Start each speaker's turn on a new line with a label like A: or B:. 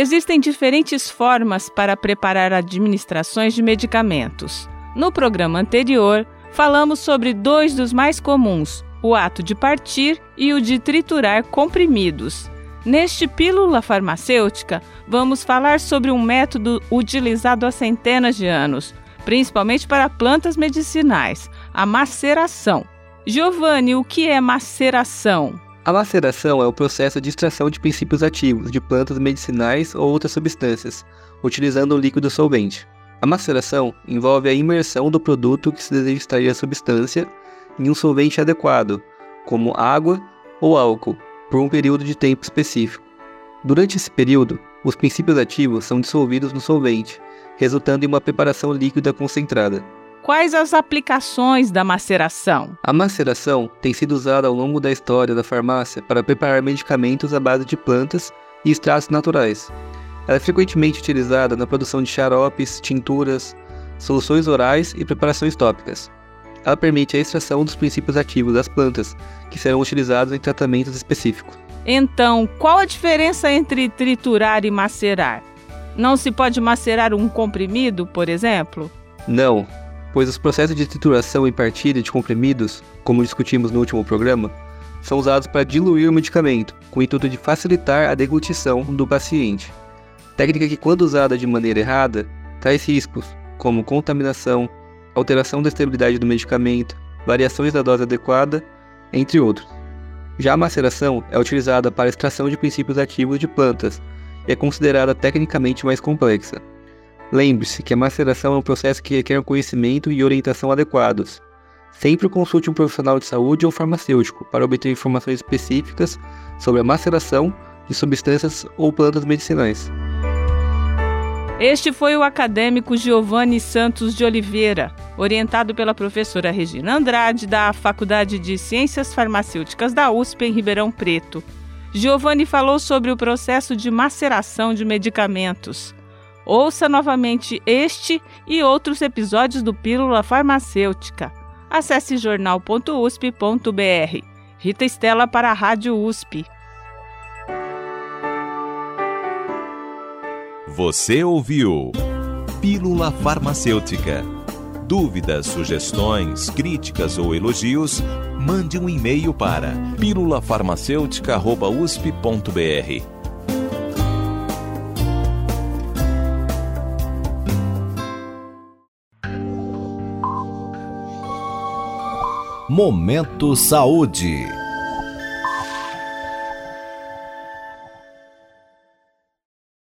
A: Existem diferentes formas para preparar administrações de medicamentos. No programa anterior, falamos sobre dois dos mais comuns, o ato de partir e o de triturar comprimidos. Neste Pílula Farmacêutica, vamos falar sobre um método utilizado há centenas de anos, principalmente para plantas medicinais, a maceração. Giovanni, o que é maceração?
B: A maceração é o processo de extração de princípios ativos de plantas medicinais ou outras substâncias, utilizando um líquido solvente. A maceração envolve a imersão do produto que se deseja extrair a substância em um solvente adequado, como água ou álcool, por um período de tempo específico. Durante esse período, os princípios ativos são dissolvidos no solvente, resultando em uma preparação líquida concentrada.
A: Quais as aplicações da maceração?
B: A maceração tem sido usada ao longo da história da farmácia para preparar medicamentos à base de plantas e extratos naturais. Ela é frequentemente utilizada na produção de xaropes, tinturas, soluções orais e preparações tópicas. Ela permite a extração dos princípios ativos das plantas, que serão utilizados em tratamentos específicos.
A: Então, qual a diferença entre triturar e macerar? Não se pode macerar um comprimido, por exemplo?
B: Não, pois os processos de trituração e partilha de comprimidos, como discutimos no último programa, são usados para diluir o medicamento, com o intuito de facilitar a deglutição do paciente. Técnica que, quando usada de maneira errada, traz riscos, como contaminação, alteração da estabilidade do medicamento, variações da dose adequada, entre outros. Já a maceração é utilizada para extração de princípios ativos de plantas e é considerada tecnicamente mais complexa. Lembre-se que a maceração é um processo que requer conhecimento e orientação adequados. Sempre consulte um profissional de saúde ou farmacêutico para obter informações específicas sobre a maceração de substâncias ou plantas medicinais.
A: Este foi o acadêmico Giovanni Santos de Oliveira, orientado pela professora Regina Andrade, da Faculdade de Ciências Farmacêuticas da USP em Ribeirão Preto. Giovanni falou sobre o processo de maceração de medicamentos. Ouça novamente este e outros episódios do Pílula Farmacêutica. Acesse jornal.usp.br. Rita Estela para a Rádio USP.
C: Você ouviu Pílula Farmacêutica. Dúvidas, sugestões, críticas ou elogios, mande um e-mail para pílulafarmacêutica.usp.br.
D: Momento Saúde.